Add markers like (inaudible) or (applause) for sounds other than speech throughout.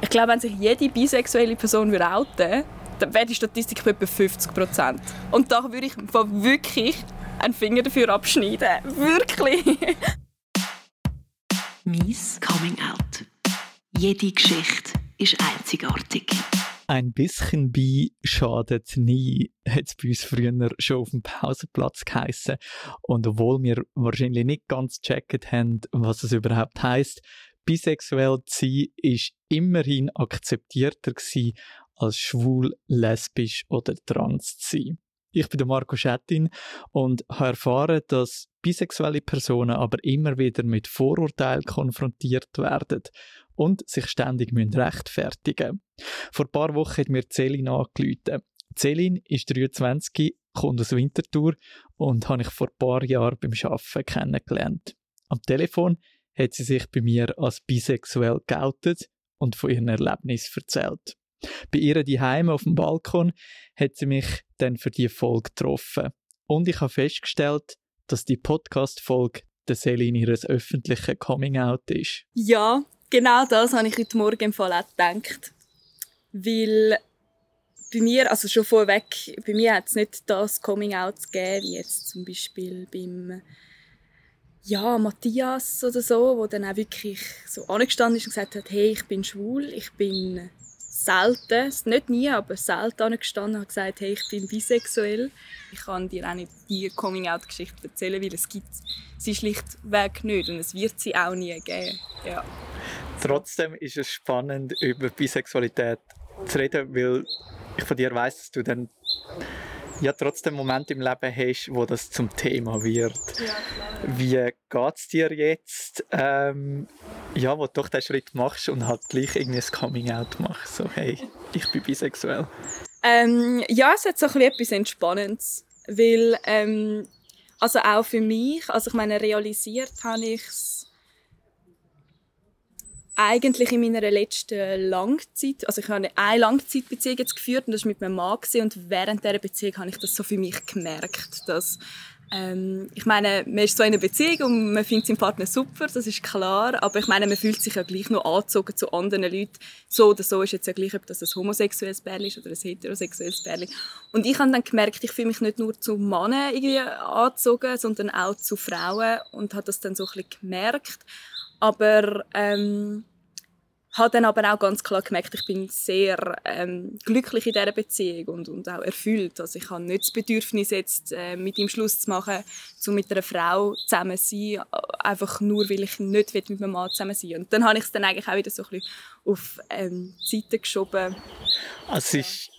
Ich glaube, wenn sich jede bisexuelle Person würde outen dann wäre die Statistik bei etwa 50 Prozent. Und da würde ich wirklich einen Finger dafür abschneiden. Wirklich. Mies Coming Out. Jede Geschichte ist einzigartig. Ein bisschen bei schadet nie, hat es bei uns früher schon auf dem Pausenplatz geheissen. Und obwohl wir wahrscheinlich nicht ganz gecheckt haben, was es überhaupt heißt, bisexuell zu sein, ist immerhin akzeptierter gewesen, als schwul, lesbisch oder trans zu sein. Ich bin Marco Schettin und habe erfahren, dass bisexuelle Personen aber immer wieder mit Vorurteilen konfrontiert werden und sich ständig rechtfertigen müssen. Vor ein paar Wochen hat mir Celine angerufen. Celine ist 23, kommt aus Winterthur und habe ich vor ein paar Jahren beim Arbeiten kennengelernt. Am Telefon hat sie sich bei mir als bisexuell geoutet und von ihren Erlebnissen erzählt. Bei ihr daheim auf dem Balkon hat sie mich dann für die Folge getroffen. Und ich habe festgestellt, dass die Podcast-Folge der Celine ihres öffentlichen Coming-out ist. Ja, genau das habe ich heute Morgen im Fall auch gedacht. Weil bei mir, also schon vorweg, bei mir hat es nicht das Coming-out gegeben, wie jetzt zum Beispiel beim ja, Matthias oder so, wo dann auch wirklich so angestanden ist und gesagt hat, hey, ich bin schwul, ich bin selten, nicht nie, aber selten angestanden und gesagt, hey, ich bin bisexuell. Ich kann dir auch nicht die Coming-out-Geschichte erzählen, weil es gibt sie schlichtweg nicht und es wird sie auch nie geben. Ja. Trotzdem ist es spannend, über Bisexualität zu reden, weil ich von dir weiß, dass du dann ja trotzdem Momente im Leben hast, wo das zum Thema wird. Ja, Wie geht es dir jetzt, ähm, ja, wo du doch den Schritt machst und halt gleich irgendwie ein Coming-out machst, so hey, ich bin bisexuell? Ähm, ja, es hat so ein etwas Entspannendes, weil ähm, also auch für mich, also ich meine, realisiert habe ich es eigentlich in meiner letzten Langzeit, also ich habe eine Langzeitbeziehung jetzt geführt und das war mit meinem Mann und während dieser Beziehung habe ich das so für mich gemerkt, dass ähm, ich meine, man ist so in einer Beziehung und man findet seinen Partner super, das ist klar, aber ich meine, man fühlt sich ja gleich noch angezogen zu anderen Leuten. So oder so ist jetzt ja gleich, ob das ein homosexuelles Pärchen ist oder ein heterosexuelles Pärchen. Und ich habe dann gemerkt, ich fühle mich nicht nur zu Männern irgendwie angezogen, sondern auch zu Frauen und habe das dann so ein bisschen gemerkt. Aber ähm, habe dann aber auch ganz klar gemerkt, ich bin sehr ähm, glücklich in dieser Beziehung und, und auch erfüllt. Also ich habe nicht das Bedürfnis, jetzt äh, mit ihm Schluss zu machen, zu mit einer Frau zusammen zu sein, einfach nur, weil ich nicht mit meinem Mann zusammen sein will. Und dann habe ich es dann eigentlich auch wieder so ein bisschen auf ähm, die Seite geschoben. Also es ist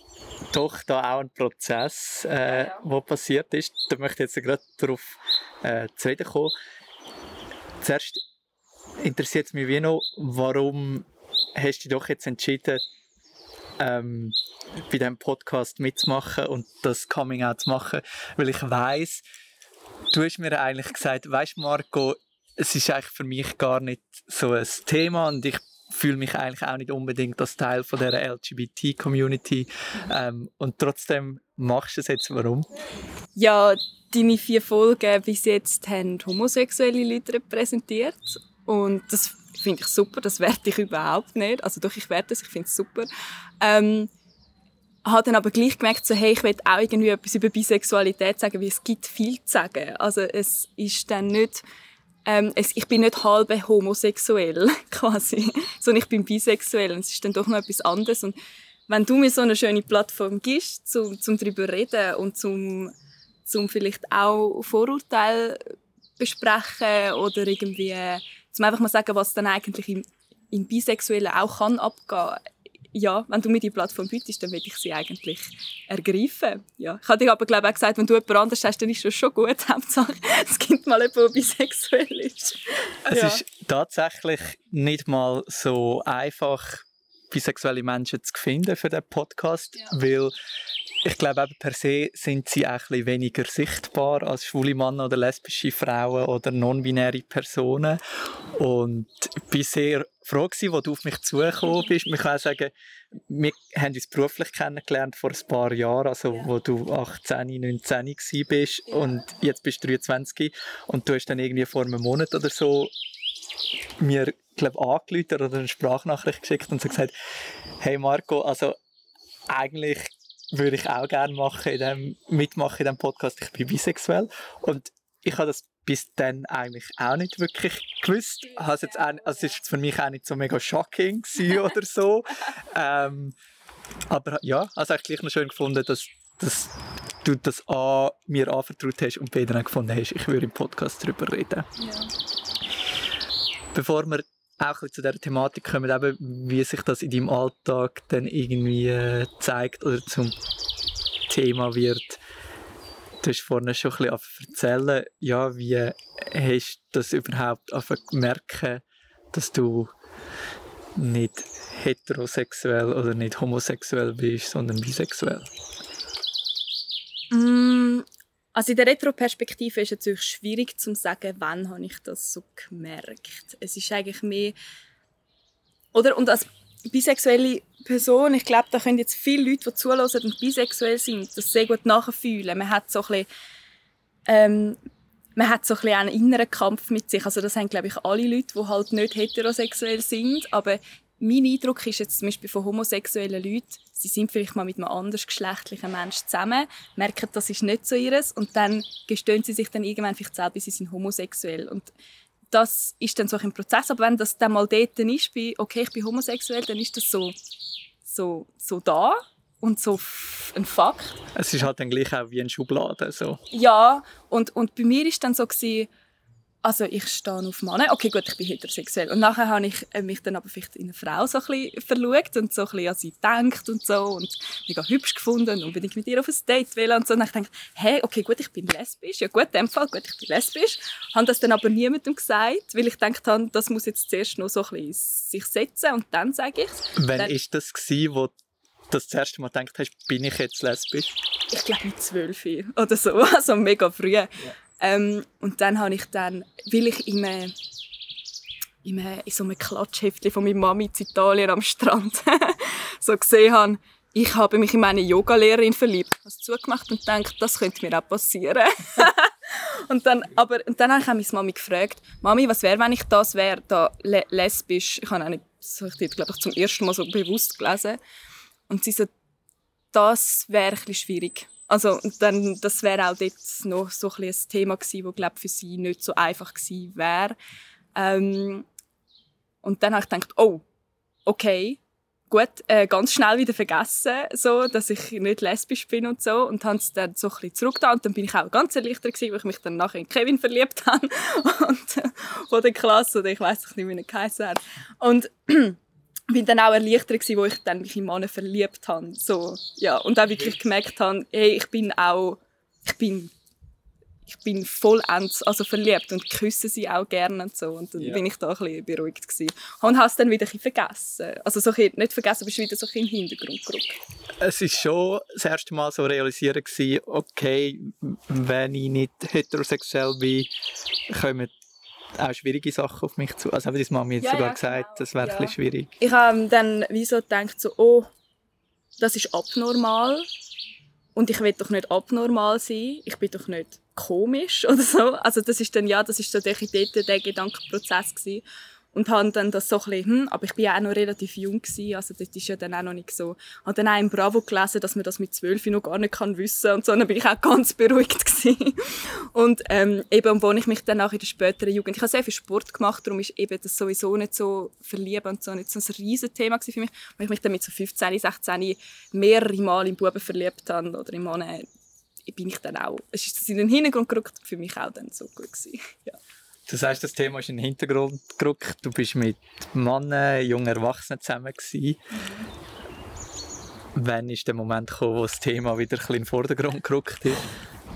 doch da auch ein Prozess, äh, ja, ja. passiert ist. Da möchte ich jetzt gerade darauf äh, zu reden kommen. Zuerst interessiert es mich wie noch, warum hast du dich doch jetzt entschieden, ähm, bei diesem Podcast mitzumachen und das Coming Out zu machen, weil ich weiß, du hast mir eigentlich gesagt, weißt Marco, es ist eigentlich für mich gar nicht so ein Thema und ich fühle mich eigentlich auch nicht unbedingt als Teil von der LGBT-Community ähm, und trotzdem machst du es jetzt. Warum? Ja, deine vier Folgen bis jetzt haben homosexuelle Leute repräsentiert und das finde ich super, das werte ich überhaupt nicht. Also doch, ich werte es, ich finde es super. Ähm, habe dann aber gleich gemerkt, so, hey, ich will auch irgendwie etwas über Bisexualität sagen, weil es gibt viel zu sagen. Also es ist dann nicht, ähm, es, ich bin nicht halb homosexuell, (laughs) quasi, sondern ich bin bisexuell und es ist dann doch noch etwas anderes. Und wenn du mir so eine schöne Plattform gibst, zum, zum darüber reden und zum, zum vielleicht auch Vorurteile besprechen oder irgendwie zum einfach mal sagen, was dann eigentlich im, im Bisexuellen auch kann abgehen. Ja, wenn du mir die Plattform bietest, dann will ich sie eigentlich ergreifen. Ja. Ich habe dir aber glaube auch gesagt, wenn du jemand anderes hast, dann ist das schon gut. (laughs) Hauptsache, es gibt mal jemanden, der bisexuell ist. Es ja. ist tatsächlich nicht mal so einfach, bisexuelle Menschen zu finden für den Podcast, ja. weil ich glaube, eben per se sind sie auch ein weniger sichtbar als schwule Männer oder lesbische Frauen oder non-binäre Personen. Und ich war sehr froh, als du auf mich zugekommen bist. Ich kann auch sagen, wir haben uns beruflich kennengelernt vor ein paar Jahren, also wo du 18, 19 bist und jetzt bist du 23 und du hast dann irgendwie vor einem Monat oder so mir glaube angerufen oder eine Sprachnachricht geschickt und so gesagt, hey Marco, also eigentlich würde ich auch gerne machen in dem, mitmachen in diesem Podcast. Ich bin bisexuell und ich habe das bis dann eigentlich auch nicht wirklich gewusst. Also jetzt auch, also es war für mich auch nicht so mega shocking (laughs) oder so. ähm, aber ja, also ich gleich noch schön gefunden, dass, dass du das A mir anvertraut hast und B dann gefunden hast, ich würde im Podcast darüber reden. Ja. Bevor wir auch zu dieser Thematik kommen, eben, wie sich das in deinem Alltag dann irgendwie äh, zeigt oder zum Thema wird. Du hast vorhin schon ein bisschen erzählen, ja, wie hast du das überhaupt merken, dass du nicht heterosexuell oder nicht homosexuell bist, sondern bisexuell? Mm, also in der Retroperspektive ist es natürlich schwierig zu sagen, wann habe ich das so gemerkt. Es ist eigentlich mehr oder und als bisexuelle Person, ich glaube, da können jetzt viele Leute, die zulassen und bisexuell sind, das sehr gut nachfühlen. Man hat so ein bisschen, ähm, man hat so ein bisschen einen inneren Kampf mit sich. Also das haben, glaube ich, alle Leute, die halt nicht heterosexuell sind. Aber mein Eindruck ist jetzt zum Beispiel von homosexuellen Leuten, sie sind vielleicht mal mit einem andersgeschlechtlichen Menschen zusammen, merken, das ist nicht so ihres und dann gestehen sie sich dann irgendwann vielleicht selber, sie sind homosexuell. Und das ist dann so ein Prozess. Aber wenn das dann mal dort ist, bei, okay, ich bin homosexuell, dann ist das so, so, so da und so ein Fakt. Es ist halt dann gleich auch wie eine Schublade. So. Ja, und, und bei mir ist dann so gewesen, also ich stehe auf Männer. Okay, gut, ich bin heterosexuell. Und nachher habe ich äh, mich dann aber vielleicht in eine Frau so ein bisschen verliebt und so ein bisschen an sie gedacht und so und mega hübsch gefunden und unbedingt mit ihr auf ein Date will und so. Und dann habe ich gedacht, hey, okay, gut, ich bin lesbisch. Ja gut, in dem Fall, gut, ich bin lesbisch. Habe das dann aber niemandem gesagt, weil ich gedacht habe, das muss jetzt zuerst noch so ein bisschen sich setzen und dann sage ich es. Wann ist das gewesen, wo das, das erste Mal gedacht hast, bin ich jetzt lesbisch? Ich glaube mit zwölf oder so, (laughs) also mega früh. Ja. Ähm, und dann habe ich dann, weil ich einem, in, einem, in so einem Klatschheftchen von meiner Mami in Italien am Strand (laughs) so gesehen habe, ich habe mich in meine Yogalehrerin verliebt. Ich habe es zugemacht und gedacht, das könnte mir auch passieren. (laughs) und dann, aber, und dann habe ich auch meine Mami gefragt, Mami, was wäre, wenn ich das wäre, da lesbisch, ich habe auch nicht, so, ich glaube ich zum ersten Mal so bewusst gelesen. Und sie so, das wäre bisschen schwierig. Also dann, das wäre auch dort noch so ein, ein Thema gewesen, das für sie nicht so einfach gewesen wäre. Ähm, und dann habe ich gedacht, oh, okay, gut, äh, ganz schnell wieder vergessen, so, dass ich nicht lesbisch bin und so und habe es dann so ein bisschen und dann bin ich auch ganz erleichtert gewesen, weil ich mich dann nachher in Kevin verliebt (laughs) habe und äh, von der Klasse oder ich weiß nicht, wie er geheißen hat. Und bin dann auch erleichtert gewesen, wo ich dann mich in Männer verliebt habe. So, ja. Und auch wirklich gemerkt habe, hey, ich bin auch, ich bin, ich bin vollends also verliebt und küsse sie auch gerne und so. Und dann ja. bin ich da ein bisschen beruhigt gewesen. Und habe es dann wieder ein bisschen vergessen. Also so ein nicht vergessen, aber wieder so ein bisschen im Hintergrund gerückt. Es war schon das erste Mal so realisieren gewesen, okay, wenn ich nicht heterosexuell bin, kommen auch schwierige Sachen auf mich zu. Also haben deine Mama jetzt ja, sogar ja, gesagt, genau. das wäre ja. ein bisschen schwierig. Ich habe dann wie so gedacht, so, oh, das ist abnormal und ich will doch nicht abnormal sein, ich bin doch nicht komisch oder so. Also das ist dann, ja, das ist so der, der Gedankenprozess gewesen und habe dann das so ein bisschen, hm, aber ich bin ja auch noch relativ jung gewesen, also das ist ja dann auch noch nicht so. Habe dann auch im Bravo gelesen, dass man das mit zwölf noch gar nicht kann wissen und so, dann bin ich auch ganz (laughs) beruhigt gewesen. Und ähm, eben, wo ich mich dann auch in der späteren Jugend, ich habe sehr viel Sport gemacht, darum ist eben das sowieso nicht so verlieben und so nicht so ein riesen Thema für mich, weil ich mich dann mit so 15, 16 mehrere Mal in Buben verliebt habe oder in Mann bin ich dann auch, es ist in den Hintergrund gerückt, für mich auch dann so gut gewesen. ja. Das heißt, das Thema ist in den Hintergrund gerückt. Du bist mit Männern, jungen Erwachsenen zusammen gewesen. Wann ist der Moment gekommen, wo das Thema wieder ein bisschen in den Vordergrund gerückt ist?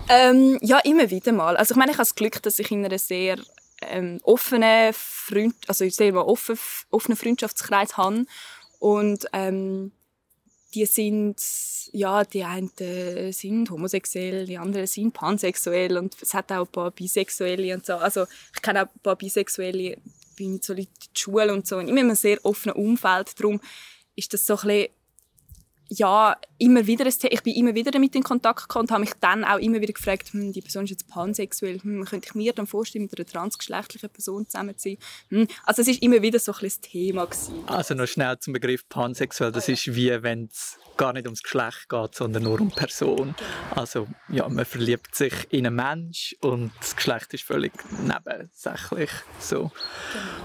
Ähm, ja, immer wieder mal. Also ich meine, ich habe das Glück, dass ich in einer sehr ähm, offenen Freund also sehr offen, offenen Freundschaftskreis habe und ähm, die sind, ja, die einen sind homosexuell, die anderen sind pansexuell und es hat auch ein paar Bisexuelle und so. Also ich kenne auch ein paar Bisexuelle, bin so in der Schule und so, und immer in einem sehr offenen Umfeld. Darum ist das so ein bisschen ja, immer wieder ein ich bin immer wieder damit in Kontakt gekommen und habe mich dann auch immer wieder gefragt, hm, die Person ist jetzt pansexuell, hm, könnte ich mir dann vorstellen, mit einer transgeschlechtlichen Person zusammen zu sein? Hm. Also es ist immer wieder so ein das Thema gewesen. Also noch schnell zum Begriff pansexuell, das ist wie wenn es gar nicht ums Geschlecht geht, sondern nur um Person. Also ja, man verliebt sich in einen Mensch und das Geschlecht ist völlig nebensächlich. So.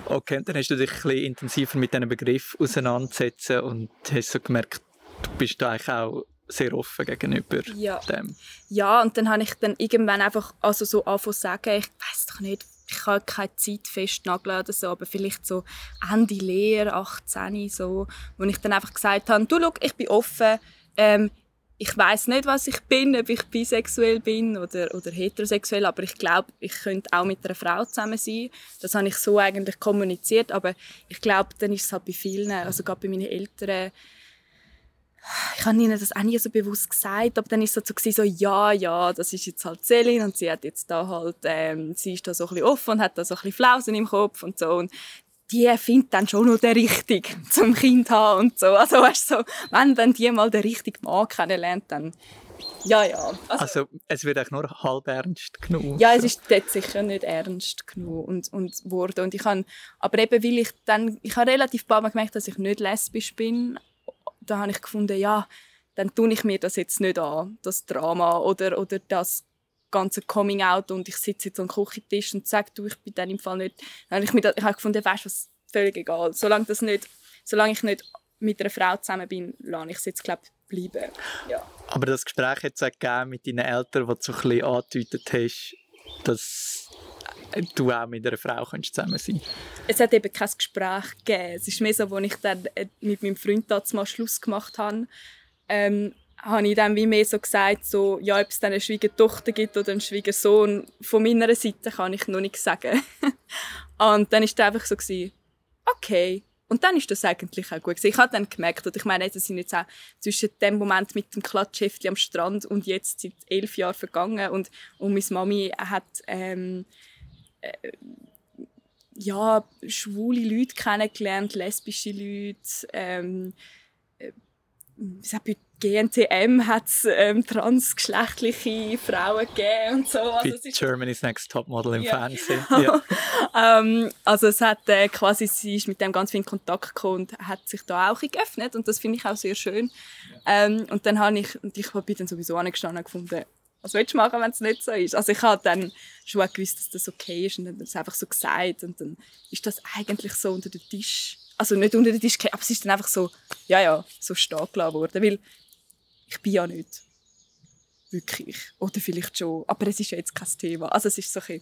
Genau. Okay, dann hast du dich ein bisschen intensiver mit diesem Begriff auseinandergesetzt und hast so gemerkt, du bist eigentlich auch sehr offen gegenüber ja. dem. Ja, und dann habe ich dann irgendwann einfach also so angefangen zu sagen, ich weiß doch nicht, ich habe keine Zeit festnageln oder so, aber vielleicht so Ende Lehre, 18, so, wo ich dann einfach gesagt habe, du, schau, ich bin offen, ähm, ich weiß nicht, was ich bin, ob ich bisexuell bin oder, oder heterosexuell, aber ich glaube, ich könnte auch mit einer Frau zusammen sein. Das habe ich so eigentlich kommuniziert, aber ich glaube, dann ist es halt bei vielen, also gerade bei meinen Eltern, ich habe ihnen das auch nie so bewusst gesagt, aber dann ist es so, so, ja, ja, das ist jetzt halt Celine und sie hat jetzt da halt, ähm, sie ist da so ein bisschen offen und hat da so ein bisschen Flausen im Kopf und so und die findet dann schon noch den richtigen (laughs) zum Kind haben und so. Also weißt so, wenn dann die mal den richtigen Mann kennenlernt, dann ja, ja. Also, also es wird auch nur halb ernst genug. Ja, es ist dort sicher nicht ernst genug und, und wurde. Und ich habe, aber eben, weil ich dann, ich habe relativ bald gemerkt, dass ich nicht lesbisch bin, da habe ich gefunden, ja, dann tue ich mir das jetzt nicht an, das Drama oder, oder das ganze Coming Out und ich sitze jetzt am Küchentisch und sage, du, ich bin dann im Fall nicht. Dann habe ich, mir ich habe gefunden, weißt du völlig egal. Solange, das nicht, solange ich nicht mit einer Frau zusammen bin, lasse ich es jetzt, glaube bleiben. Ja. Aber das Gespräch hat es mit deinen Eltern, wo du so ein bisschen angedeutet hast, dass du auch mit einer Frau zusammen sein Es hat eben kein Gespräch gegeben. Es ist mehr so, als ich dann äh, mit meinem Freund mal Schluss gemacht habe, ähm, habe ich dann wie mehr so gesagt, so, ja, ob es dann eine Schwiegertochter gibt oder einen Schwiegersohn, von meiner Seite kann ich noch nicht sagen. (laughs) und dann war es einfach so, gewesen, okay. Und dann ist das eigentlich auch gut gewesen. Ich habe dann gemerkt, und ich meine, es sind jetzt auch zwischen dem Moment mit dem Klatschheftchen am Strand und jetzt seit elf Jahren vergangen und, und meine Mami hat ähm, äh, ja, schwule Leute kennengelernt, lesbische Leute. Ähm, äh, bei GNTM hat es ähm, transgeschlechtliche Frauen gegeben und so. Also Bei Germany's Next Topmodel im ja, Fernsehen. Genau. (laughs) Ja. ähm, also es hat äh, quasi, sie ist mit dem ganz viel in Kontakt gekommen und hat sich da auch geöffnet und das finde ich auch sehr schön. Ja. Ähm, und dann habe ich, und ich bin dann sowieso angestanden und gefunden, was willst du machen, wenn es nicht so ist? Also ich habe dann schon gewusst, dass das okay ist und dann das einfach so gesagt und dann ist das eigentlich so unter den Tisch, also nicht unter den Tisch, aber es ist dann einfach so, ja, ja, so stehen gelassen worden, weil ich bin ja nicht wirklich, oder vielleicht schon, aber es ist ja jetzt kein Thema. Also es ist so ein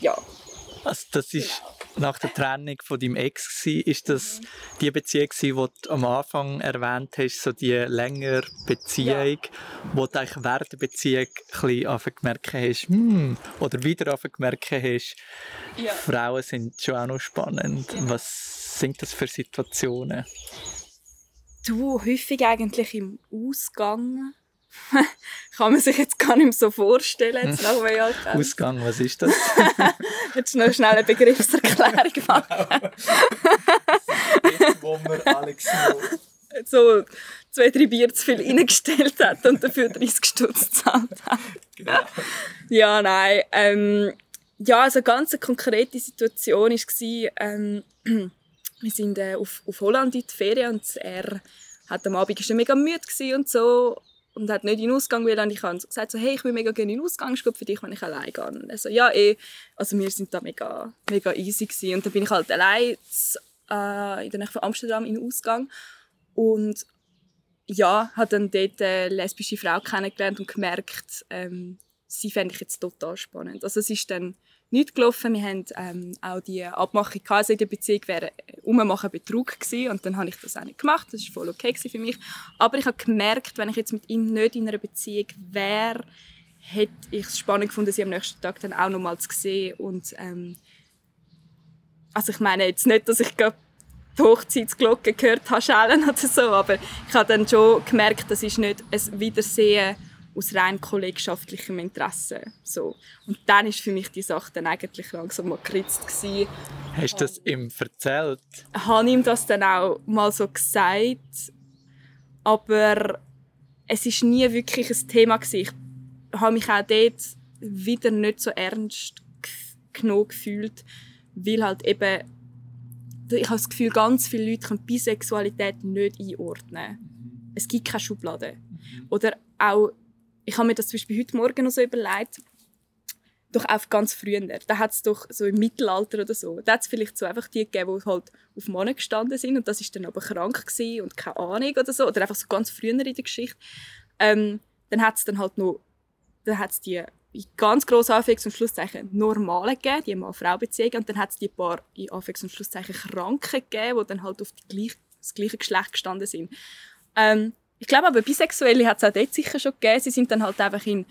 ja. Also das ist nach der Trennung von deinem Ex gewesen, ist das die Beziehung die du am Anfang erwähnt hast, so die längere Beziehung, ja. wo du eigentlich während der Beziehung ein gemerkt hast, hm, oder wieder gemerkt hast, ja. Frauen sind schon auch noch spannend. Ja. Was sind das für Situationen? Du, häufig eigentlich im Ausgang (laughs) kann man sich jetzt gar nicht mehr so vorstellen. Jetzt nach Ausgang, was ist das? (laughs) Du noch schnell eine Begriffserklärung machen? jetzt, wo wir Alex so zwei, drei Bier zu viel reingestellt hat und dafür 30 Stutz gezahlt hat. Genau. Ja, nein. Ähm, ja, also eine ganz konkrete Situation war, ähm, (clears throat) wir sind äh, auf, auf Holland in die Ferien und er hat am Abend schon mega müde und so und hat nicht in den Ausgang will und ich habe gesagt so, hey, ich will mega gerne in den Ausgang, ist gut für dich, wenn ich allein gehe. Und er so, ja, eh, also wir sind da mega, mega easy gewesen. und dann bin ich halt allein äh, in der Nähe von Amsterdam in den Ausgang und ja, habe dann dort eine lesbische Frau kennengelernt und gemerkt, ähm, sie fände ich jetzt total spannend. Also es ist dann nicht gelaufen. Wir haben ähm, auch die Abmachung also in der Beziehung wäre äh, ummachen Betrug gewesen und dann habe ich das auch nicht gemacht. Das war voll okay für mich. Aber ich habe gemerkt, wenn ich jetzt mit ihm nicht in einer Beziehung wäre, hätte ich es spannend gefunden, sie am nächsten Tag dann auch nochmal zu sehen und ähm, also ich meine jetzt nicht, dass ich gerade die Hochzeitsglocke gehört habe schellen oder so, aber ich habe dann schon gemerkt, das ist nicht ein Wiedersehen aus rein kollegschaftlichem Interesse. So. Und dann ist für mich die Sache dann eigentlich langsam mal geritzt. Gewesen. Hast du das ihm erzählt? Ich habe ihm das dann auch mal so gesagt. aber es ist nie wirklich ein Thema gewesen. Ich habe mich auch dort wieder nicht so ernst genug gefühlt, weil halt eben ich habe das Gefühl, ganz viele Leute können Bisexualität nicht einordnen. Es gibt keine Schublade. Oder auch, ich habe mir das zum Beispiel heute Morgen noch so überlegt, doch auch ganz früher. Da hat es doch so im Mittelalter oder so, da hat es vielleicht so einfach die gegeben, die halt auf Männer gestanden sind und das ist dann aber krank und keine Ahnung oder so, oder einfach so ganz früher in der Geschichte. Ähm, dann hat es dann halt noch, dann hat's die in ganz grossen Anführungs- und Schlusszeichen Normale gegeben, die Mann-Frau-Beziehungen, und dann hat es die paar in Anführungs- und Schlusszeichen Kranken gegeben, die dann halt auf die gleich, das gleiche Geschlecht gestanden sind. Ähm, ich glaube aber, Bisexuelle hat es auch dort sicher schon gegeben. Sie sind dann halt einfach in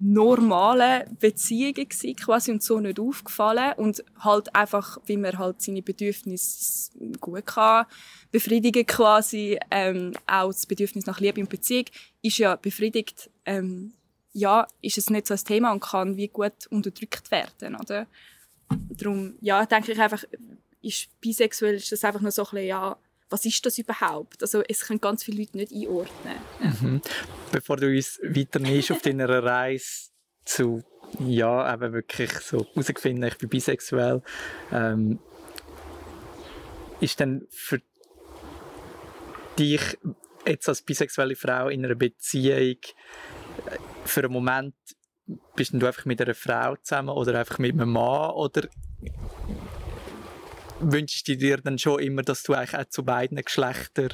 normalen Beziehungen gewesen, quasi und so nicht aufgefallen und halt einfach, wie man halt seine Bedürfnisse gut kann befriedigen quasi, ähm, auch das Bedürfnis nach Liebe und Beziehung ist ja befriedigt, ähm, ja, ist es nicht so ein Thema und kann wie gut unterdrückt werden, oder? Darum, ja, denke ich einfach, ist bisexuell ist das einfach nur so ein bisschen, ja, was ist das überhaupt? Also es können ganz viele Leute nicht einordnen. Mhm. Bevor du uns weiter nimmst auf deiner (laughs) Reise zu, ja, eben wirklich so herausfinden, ich bin bisexuell, ähm, ist dann für dich jetzt als bisexuelle Frau in einer Beziehung äh, für einen Moment bist du einfach mit einer Frau zusammen oder einfach mit einem Mann oder wünschst du dir dann schon immer, dass du eigentlich auch zu beiden Geschlechtern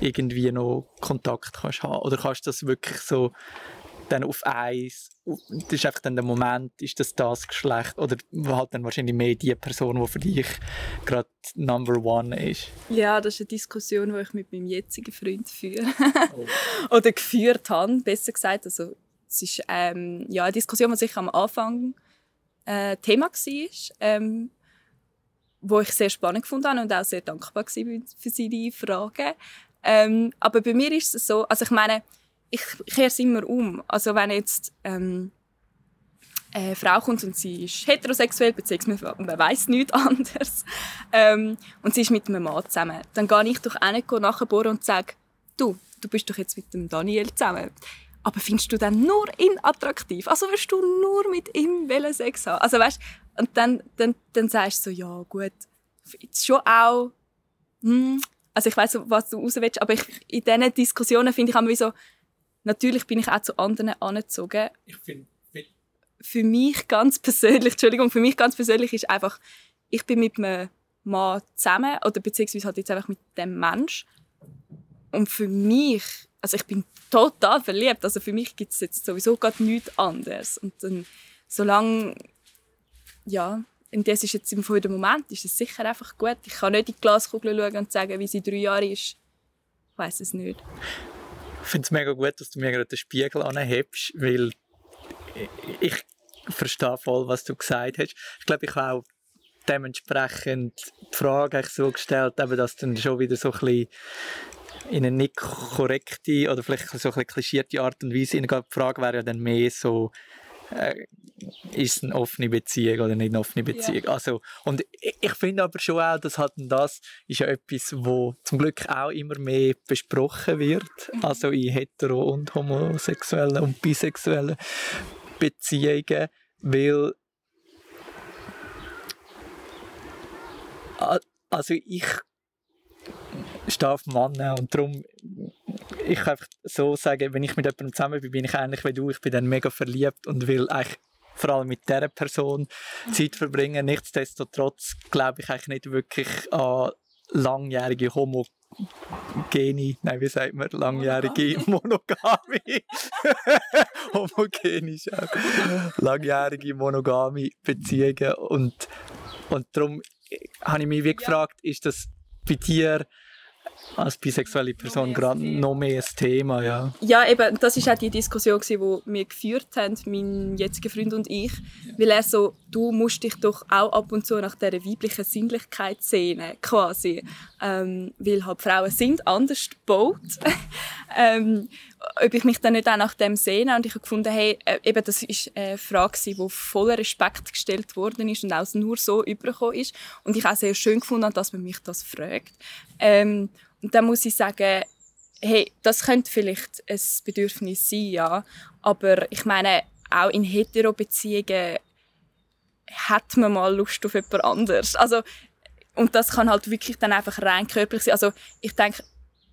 irgendwie noch Kontakt kannst haben? Oder kannst du das wirklich so dann auf eins, das ist einfach dann der Moment, ist das das Geschlecht oder halt dann wahrscheinlich mehr die Person, die für dich gerade Number One ist? Ja, das ist eine Diskussion, die ich mit meinem jetzigen Freund führe. (laughs) oh. (laughs) oder geführt habe, besser gesagt. Also, es ist ähm, ja, eine Diskussion, die sicher am Anfang äh, Thema war. Ähm, wo ich sehr spannend gefunden habe und auch sehr dankbar war für seine Fragen. Ähm, aber bei mir ist es so, also ich meine, ich kehre es immer um. Also wenn jetzt ähm, eine Frau kommt und sie ist heterosexuell, beziehungsweise man weiß nichts (laughs) anderes, ähm, und sie ist mit einem Mann zusammen, dann gehe ich doch auch nachbohren und sage, du, du bist doch jetzt mit dem Daniel zusammen. Aber findest du dann nur ihn attraktiv? Also wirst du nur mit ihm Sex haben? Also weißt, und dann, dann, dann sagst du so, ja gut, jetzt schon auch, hm, also ich weiß was du raus willst, aber ich, in diesen Diskussionen finde ich immer so, natürlich bin ich auch zu anderen angezogen. Ich finde, für mich ganz persönlich, Entschuldigung, für mich ganz persönlich ist einfach, ich bin mit einem Mann zusammen oder beziehungsweise halt jetzt einfach mit dem Mensch und für mich, also ich bin total verliebt, also für mich gibt es jetzt sowieso gar nichts anderes und dann, solange ja, und das ist jetzt im Fall der Moment, ist es sicher einfach gut. Ich kann nicht in die Glaskugel schauen und sagen, wie sie drei Jahre ist. Ich weiß es nicht. Ich finde es mega gut, dass du mir gerade den Spiegel anhebst, weil ich verstehe voll, was du gesagt hast. Ich glaube, ich habe auch dementsprechend die Frage so gestellt, dass dann schon wieder so ein bisschen in eine nicht korrekte oder vielleicht so ein bisschen klischierte Art und Weise Die Frage wäre ja dann mehr so, äh, ist es eine offene Beziehung oder nicht eine offene Beziehung. Ja. Also, und ich, ich finde aber schon auch, dass halt das ist ja etwas, wo zum Glück auch immer mehr besprochen wird, mhm. also in hetero- und homosexuellen und bisexuellen Beziehungen, weil also ich stehe auf Männer und darum ich kann einfach so sagen, wenn ich mit jemandem zusammen bin, bin ich ähnlich wie du, ich bin dann mega verliebt und will eigentlich vor allem mit dieser Person Zeit verbringen. Nichtsdestotrotz glaube ich eigentlich nicht wirklich an langjährige Homo Geni, nein, wie sagt man, langjährige Monogamie. (laughs) Homogenisch auch. Langjährige monogame Beziehungen. Und, und darum habe ich mich wie gefragt, ist das bei dir als bisexuelle Person gerade noch mehr ein Thema, ja. Ja, eben, das ist auch die Diskussion, die wir geführt haben, mein jetziger Freund und ich, weil er so, du musst dich doch auch ab und zu nach dieser weiblichen Sinnlichkeit sehnen, quasi, ähm, weil halt Frauen sind anders gebaut. (laughs) ähm, ob ich mich dann nicht auch nach dem sehne und ich habe gefunden, hey, äh, eben das ist eine Frage, die voller Respekt gestellt worden ist und auch nur so übergekommen ist und ich auch sehr schön gefunden dass man mich das fragt. Ähm, dann muss ich sagen, hey, das könnte vielleicht ein Bedürfnis sein, ja. Aber ich meine, auch in Hetero-Beziehungen hat man mal Lust auf jemand anderes. Also, und das kann halt wirklich dann einfach rein körperlich sein. Also ich denke,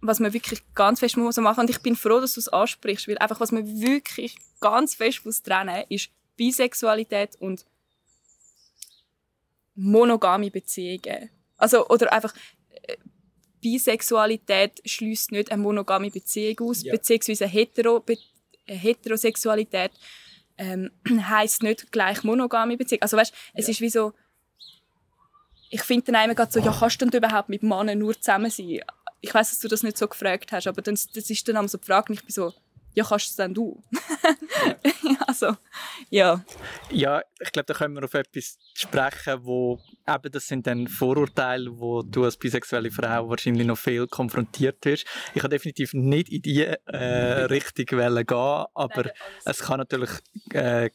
was man wirklich ganz fest muss machen und ich bin froh, dass du es ansprichst, weil einfach was man wirklich ganz fest muss trennen ist Bisexualität und monogame Beziehungen. Also oder einfach Bisexualität schließt nicht eine monogame Beziehung aus, ja. beziehungsweise Hetero, Be Heterosexualität ähm, (clears throat) heißt nicht gleich monogame Beziehung. Also weißt, es ja. ist wie so, ich finde dann einmal so, ja, kannst du denn überhaupt mit Männern nur zusammen sein? Ich weiß, dass du das nicht so gefragt hast, aber dann, das ist dann auch so die Frage, und ich bin so, ja, kannst du es dann du? (laughs) Also, ja. Ja, ich glaube, da können wir auf etwas sprechen, wo eben das sind dann Vorurteile, wo du als bisexuelle Frau wahrscheinlich noch viel konfrontiert wirst. Ich habe definitiv nicht in diese äh, Richtung gehen, aber Nein, es kann natürlich äh,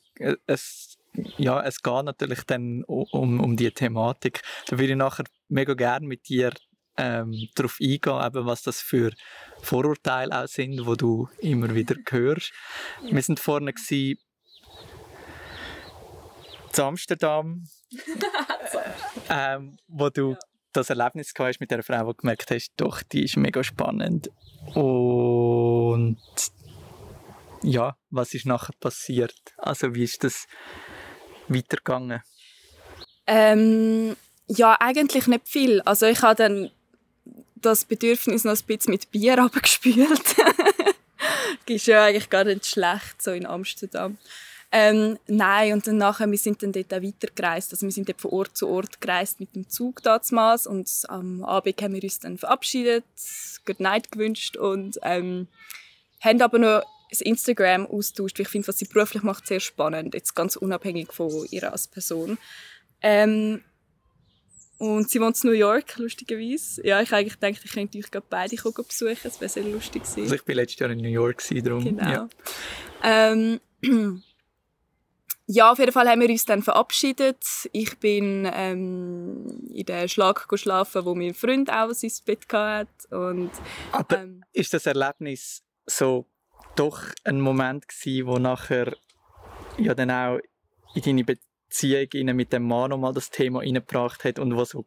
es ja, es geht natürlich dann um, um die Thematik. Da würde ich nachher mega gerne mit dir ähm, darauf eingehen, eben, was das für Vorurteile auch sind, wo du immer wieder hörst. Wir sind vorne gewesen, zu Amsterdam, (laughs) ähm, wo du ja. das Erlebnis hast mit der Frau, wo du gemerkt hast, doch, die ist mega spannend. Und ja, was ist nachher passiert? Also wie ist das weitergegangen? Ähm, ja, eigentlich nicht viel. Also ich habe dann das Bedürfnis noch ein bisschen mit Bier (laughs) abgespült. ist ja eigentlich gar nicht schlecht, so in Amsterdam. Ähm, nein, und dann nachher, wir sind dann dort auch weitergereist. Also wir sind dort von Ort zu Ort gereist mit dem Zug damals und am Abend haben wir uns dann verabschiedet, Good Night gewünscht und ähm, haben aber noch das Instagram austauscht. Ich finde, was sie beruflich macht, sehr spannend, jetzt ganz unabhängig von ihrer als Person. Ähm, und sie wohnt in New York, lustigerweise. Ja, ich eigentlich gedacht, ich könnte euch beide besuchen. Das wäre sehr lustig gewesen. Also ich war letztes Jahr in New York, darum. Genau. Ja. Ähm, (clears throat) ja, auf jeden Fall haben wir uns dann verabschiedet. Ich bin ähm, in den Schlag geschlafen, wo mein Freund auch sein Bett hatte. Und, Aber ähm, ist das Erlebnis so doch ein Moment gewesen, wo nachher ja dann auch in deine Beziehung mit dem Mann nochmal das Thema reingebracht hat und was so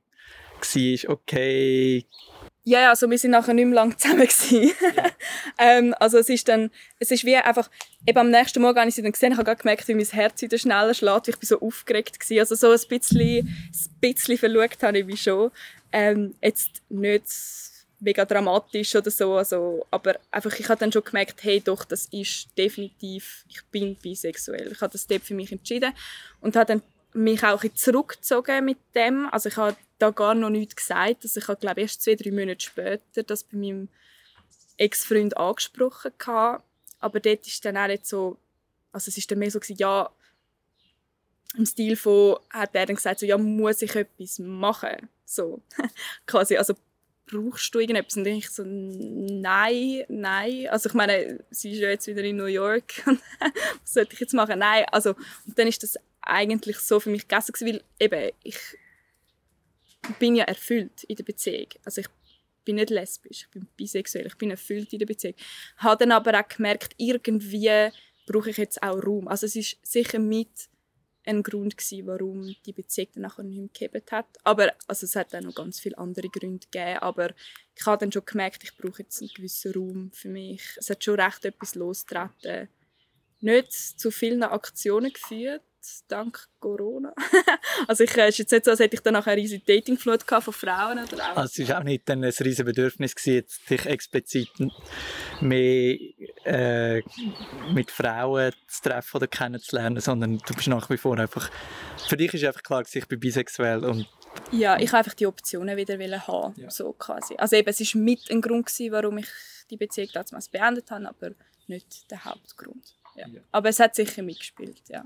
war, okay. Ja, also wir sind nachher nicht mehr lange zusammen Ja. (laughs) ähm, also es ist dann, es ist wie einfach, eben am nächsten Morgen habe ich sie dann gesehen, ich habe gemerkt, wie mein Herz wieder schneller schlägt, ich bin so aufgeregt gewesen. also so ein bisschen, ein bisschen verliebt habe ich wie schon. Ähm, jetzt nicht mega dramatisch oder so, also, aber einfach, ich habe dann schon gemerkt, hey, doch, das ist definitiv, ich bin bisexuell. Ich habe das dort für mich entschieden und habe dann mich auch ein zurückgezogen mit dem. Also ich habe da gar noch nichts gesagt. Also ich habe, glaube erst zwei, drei Monate später das bei meinem Ex-Freund angesprochen gehabt. Aber dort ist dann auch nicht so, also es ist dann mehr so ja, im Stil von, hat er dann gesagt, so, ja, muss ich etwas machen? So, (laughs) quasi, also brauchst du irgendetwas? Und ich so, nein, nein. Also ich meine, sie ist ja jetzt wieder in New York. (laughs) Was sollte ich jetzt machen? Nein. Also, und dann ist das eigentlich so für mich gegessen weil eben, ich bin ja erfüllt in der Beziehung. Also ich bin nicht lesbisch, ich bin bisexuell, ich bin erfüllt in der Beziehung. Habe dann aber auch gemerkt, irgendwie brauche ich jetzt auch Raum. Also es ist sicher mit ein Grund gewesen, warum die Beziehung dann nachher nicht mehr gehabt hat. Aber also es hat auch noch ganz viele andere Gründe gegeben, aber ich habe dann schon gemerkt, ich brauche jetzt einen gewissen Raum für mich. Es hat schon recht etwas losgetreten. Nicht zu vielen Aktionen geführt, dank Corona. (laughs) also ich, es ist jetzt nicht so, als hätte ich dann nachher eine riesige Datingflut von Frauen. Oder auch. Also es war auch nicht ein riesiges Bedürfnis, gewesen, dich explizit mehr äh, mit Frauen zu treffen oder kennenzulernen, sondern du bist nach wie vor einfach... Für dich ist einfach klar, dass ich bin bisexuell und ja, ich wollte einfach die Optionen wieder haben, ja. so quasi. Also eben, es war mit ein Grund, gewesen, warum ich die Beziehung damals beendet habe, aber nicht der Hauptgrund. Ja. Ja. Aber es hat sicher mitgespielt, ja.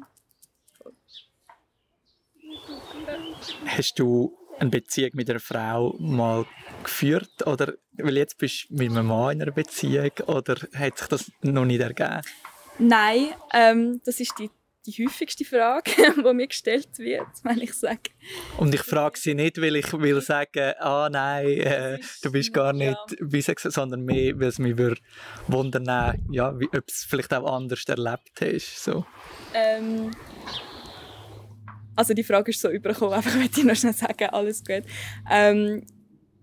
Hast du eine Beziehung mit einer Frau mal geführt? Oder, weil jetzt bist du mit einem Mann in einer Beziehung oder hat sich das noch nicht ergeben? Nein, ähm, das ist die die häufigste Frage, (laughs) die mir gestellt wird, wenn ich sage. Und ich frage sie nicht, weil ich will sagen, ah nein, äh, du bist gar nicht ja. bisexuell, sondern mehr, weil es mich wundern ja, ob du es vielleicht auch anders erlebt hast. So. Ähm, also die Frage ist so übergekommen, (laughs) einfach möchte ich noch schnell sagen, alles gut. Ähm,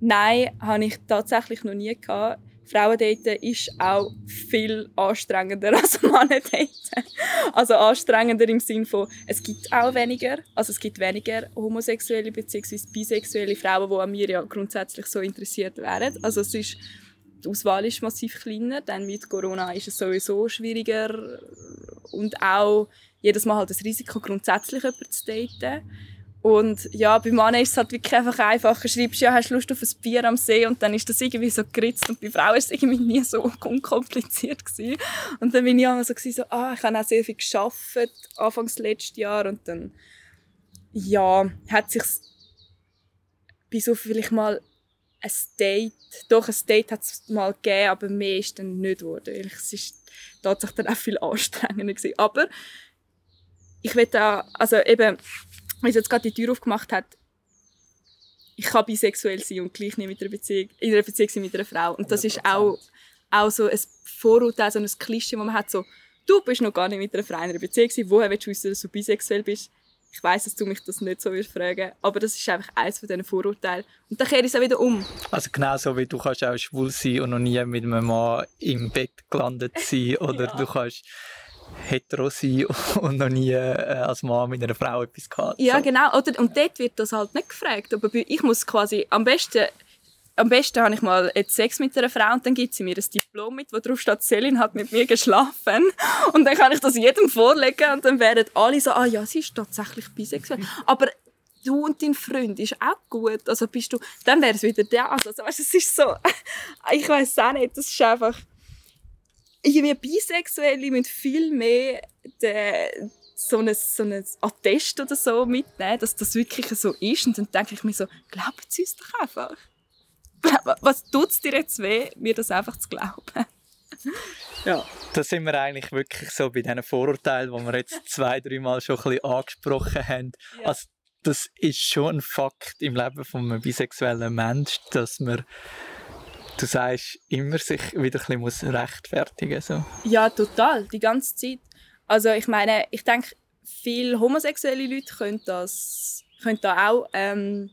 nein, habe ich tatsächlich noch nie gehabt. Frauendaten ist auch viel anstrengender (laughs) als Mannendaten. Also anstrengender im Sinne von, es gibt auch weniger, also es gibt weniger homosexuelle bzw. bisexuelle Frauen, die an mir ja grundsätzlich so interessiert wären. Also es ist, die Auswahl ist massiv kleiner, dann mit Corona ist es sowieso schwieriger und auch jedes Mal halt das Risiko, grundsätzlich jemanden zu daten. Und ja, bei Männern ist es halt wirklich einfach einfacher. Schreibst ja, hast Lust auf ein Bier am See und dann ist das irgendwie so geritzt. Und bei Frauen war es irgendwie nie so (laughs) unkompliziert. Gewesen. Und dann bin ich auch so, so ah, ich habe auch sehr viel gearbeitet, anfangs letztes Jahr. Und dann, ja, hat sich bis auf vielleicht mal ein Date, doch ein Date hat es mal gegeben, aber mehr ist dann nicht geworden. Es ist tatsächlich dann auch viel anstrengender gewesen. Aber ich will da, also eben, weil sie jetzt gerade die Tür aufgemacht hat, ich kann bisexuell sein und gleich nicht mit einer Beziehung, in einer Beziehung sein mit einer Frau. Und das 100%. ist auch, auch so ein Vorurteil, so ein Klischee, das man hat, so, du bist noch gar nicht mit einer Frau in einer Beziehung gewesen, woher willst du wissen, dass du bisexuell bist? Ich weiß, dass du mich das nicht so wirst fragen, aber das ist einfach eines von diesen Vorurteilen. Und dann kehre ich es auch wieder um. Also genau so wie du kannst auch schwul sein und noch nie mit einem Mann im Bett gelandet sein (laughs) oder ja. du kannst hetero sein (laughs) und noch nie äh, als Mann mit einer Frau etwas gehabt. Ja, so. genau. Oder, und dort wird das halt nicht gefragt. Aber ich muss quasi am besten am besten habe ich mal jetzt Sex mit einer Frau und dann gibt sie mir ein Diplom mit, wo drauf steht, Selin hat mit mir geschlafen. (laughs) Und dann kann ich das jedem vorlegen und dann werden alle so, ah ja, sie ist tatsächlich bisexuell. Aber du und dein Freund ist auch gut. Also bist du, dann wäre es wieder der. Also weißt, es ist so, (laughs) ich weiß auch nicht, das ist einfach irgendwie Bisexuelle müssen viel mehr den, so ein, so ein Attest oder so mitnehmen, dass das wirklich so ist. Und dann denke ich mir so, glauben Sie es doch einfach. Was tut es dir jetzt weh, mir das einfach zu glauben? ja. Da sind wir eigentlich wirklich so bei diesen Vorurteilen, die wir jetzt (laughs) zwei, dreimal schon ein bisschen angesprochen haben. Ja. Also, das ist schon ein Fakt im Leben eines bisexuellen Menschen, dass man du sagst, immer sich wieder ein bisschen rechtfertigen so. Ja, total, die ganze Zeit. Also ich meine, ich denke, viele homosexuelle Leute können, das, können da auch ähm,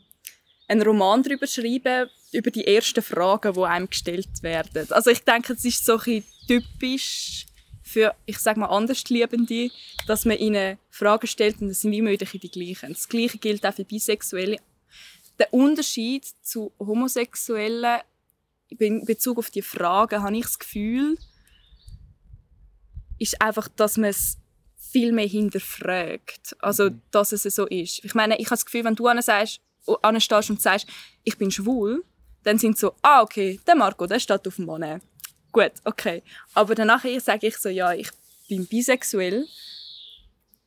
einen Roman darüber schreiben, über die ersten Fragen, die einem gestellt werden. Also ich denke, es ist so ein typisch für, ich sage mal, Andersliebende, dass man ihnen Fragen stellt und das sind immer wieder die gleichen. Das Gleiche gilt auch für Bisexuelle. Der Unterschied zu Homosexuellen in Bezug auf die Fragen habe ich das Gefühl, ist einfach, dass man es viel mehr hinterfragt. Also, mhm. dass es so ist. Ich meine, ich habe das Gefühl, wenn du anstehst und sagst, ich bin schwul, dann sind so, ah, okay, der Marco, der steht auf dem Mann. Gut, okay. Aber danach sage ich so, ja, ich bin bisexuell.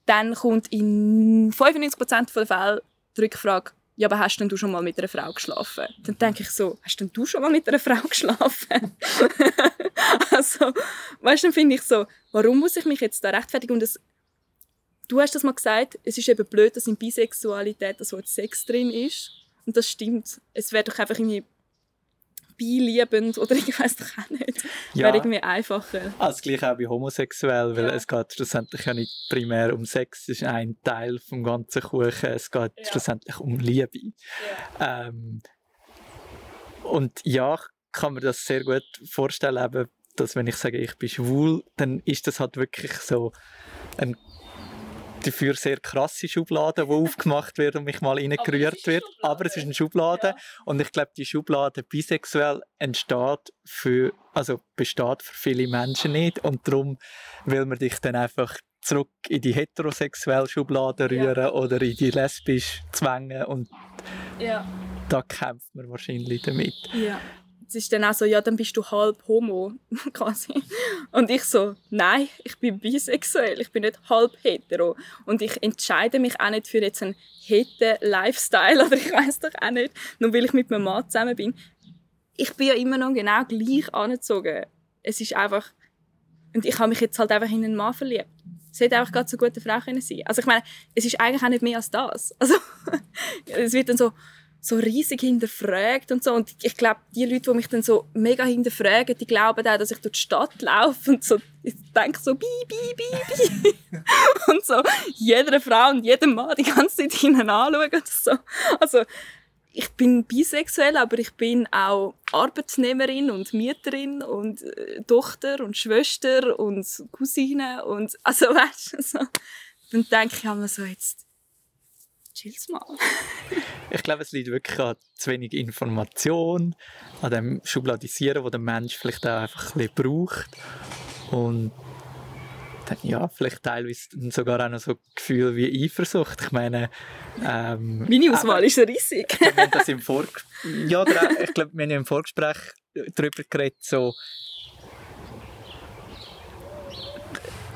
Dann kommt in 95% der Fälle die Rückfrage, ja, aber hast denn du schon mal mit einer Frau geschlafen? Dann denke ich so, hast denn du schon mal mit einer Frau geschlafen? (laughs) also, weißt du, dann finde ich so, warum muss ich mich jetzt da rechtfertigen? Und das, du hast das mal gesagt, es ist eben blöd, dass in Bisexualität das Wort Sex drin ist. Und das stimmt. Es wäre doch einfach irgendwie beiliebend oder ich weiß doch auch nicht. Ja. Wäre irgendwie einfacher. Also gleich auch bei homosexuell, weil ja. es geht schlussendlich ja nicht primär um Sex, es ist ein Teil vom ganzen Kuchen, es geht ja. schlussendlich um Liebe. Ähm, und ja, kann mir das sehr gut vorstellen, eben, dass wenn ich sage, ich bin schwul, dann ist das halt wirklich so ein dafür sehr krasse Schublade, die aufgemacht wird und mich mal reingerührt wird. Aber es ist eine Schublade ja. und ich glaube, die Schublade bisexuell entsteht für, also besteht für viele Menschen nicht und darum will man dich dann einfach zurück in die heterosexuelle Schublade rühren ja. oder in die lesbisch zwängen und ja. da kämpft man wahrscheinlich damit. Es ist dann auch so, ja, dann bist du halb homo, (laughs) quasi. Und ich so, nein, ich bin bisexuell, ich bin nicht halb hetero. Und ich entscheide mich auch nicht für jetzt einen hetero-Lifestyle (laughs) oder ich weiß doch auch nicht, nur weil ich mit meinem Mann zusammen bin. Ich bin ja immer noch genau gleich angezogen. Es ist einfach, und ich habe mich jetzt halt einfach in einen Mann verliebt. es hätte einfach gerade so gute Frau können sein. Also ich meine, es ist eigentlich auch nicht mehr als das. Also (laughs) es wird dann so so riesig hinterfragt und so. Und ich glaube, die Leute, die mich dann so mega hinterfragen, die glauben auch, dass ich durch die Stadt laufe und so, ich denke so, bi, bi, bi, bi. (laughs) und so jeder Frau und jedem Mann die ganze Zeit hinten anschauen und so. Also, ich bin bisexuell, aber ich bin auch Arbeitsnehmerin und Mieterin und äh, Tochter und Schwester und Cousine und also weißt du, so. dann denke ich immer so jetzt chill's mal. (laughs) ich glaube, es liegt wirklich an zu wenig Information, an dem Schubladisieren, das der Mensch vielleicht auch einfach ein bisschen braucht. Und dann, ja, vielleicht teilweise sogar auch noch so Gefühl wie Eifersucht. Ich meine, ähm, Meine Auswahl ist riesig. wir haben das im Vor ja, ich glaube, wir haben im Vorgespräch darüber geredet, so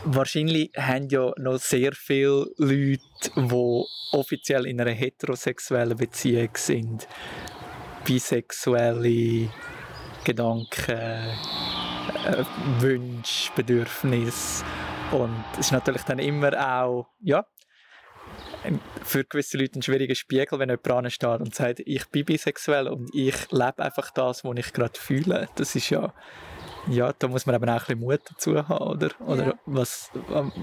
wahrscheinlich haben ja noch sehr viele Leute, die offiziell in einer heterosexuellen Beziehung sind. Bisexuelle Gedanken, äh, Wünsche, Bedürfnisse. Und es ist natürlich dann immer auch, ja, für gewisse Leute ein schwieriger Spiegel, wenn jemand steht und sagt, ich bin bisexuell und ich lebe einfach das, was ich gerade fühle. Das ist ja ja, da muss man eben auch ein bisschen Mut dazu haben, oder? Oder ja. was,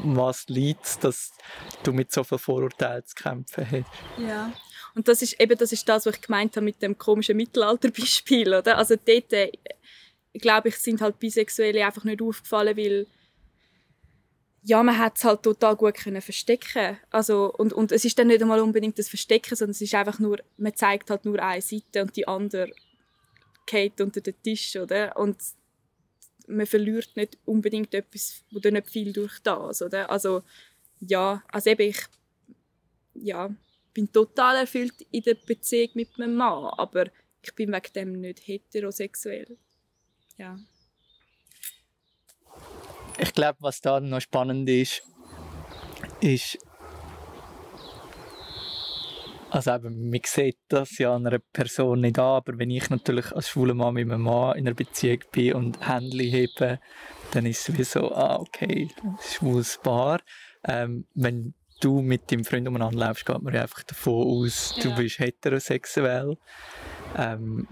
was liegt dass du mit so viel Vorurteilen zu kämpfen hast? Ja, und das ist eben das, ist das was ich gemeint habe mit dem komischen Mittelalterbeispiel, oder? Also dort, äh, glaube ich, sind halt Bisexuelle einfach nicht aufgefallen, weil ja, man hat es halt total gut können verstecken also und, und es ist dann nicht einmal unbedingt das Verstecken, sondern es ist einfach nur, man zeigt halt nur eine Seite und die andere geht unter den Tisch, oder? Und man verliert nicht unbedingt etwas, dann nicht viel durch das, oder? Also ja, also eben ich ja, bin total erfüllt in der Beziehung mit meinem Mann, aber ich bin wegen dem nicht heterosexuell. Ja. Ich glaube, was da noch spannend ist, ist, also eben, man sieht das ja an einer Person nicht an, aber wenn ich natürlich als schwuler Mann mit einem Mann in einer Beziehung bin und Hände hebe, dann ist es wie so, ah, okay, schwules Paar. Ähm, wenn du mit deinem Freund umeinander läufst, geht man ja einfach davon aus, ja. du bist heterosexuell. Ähm,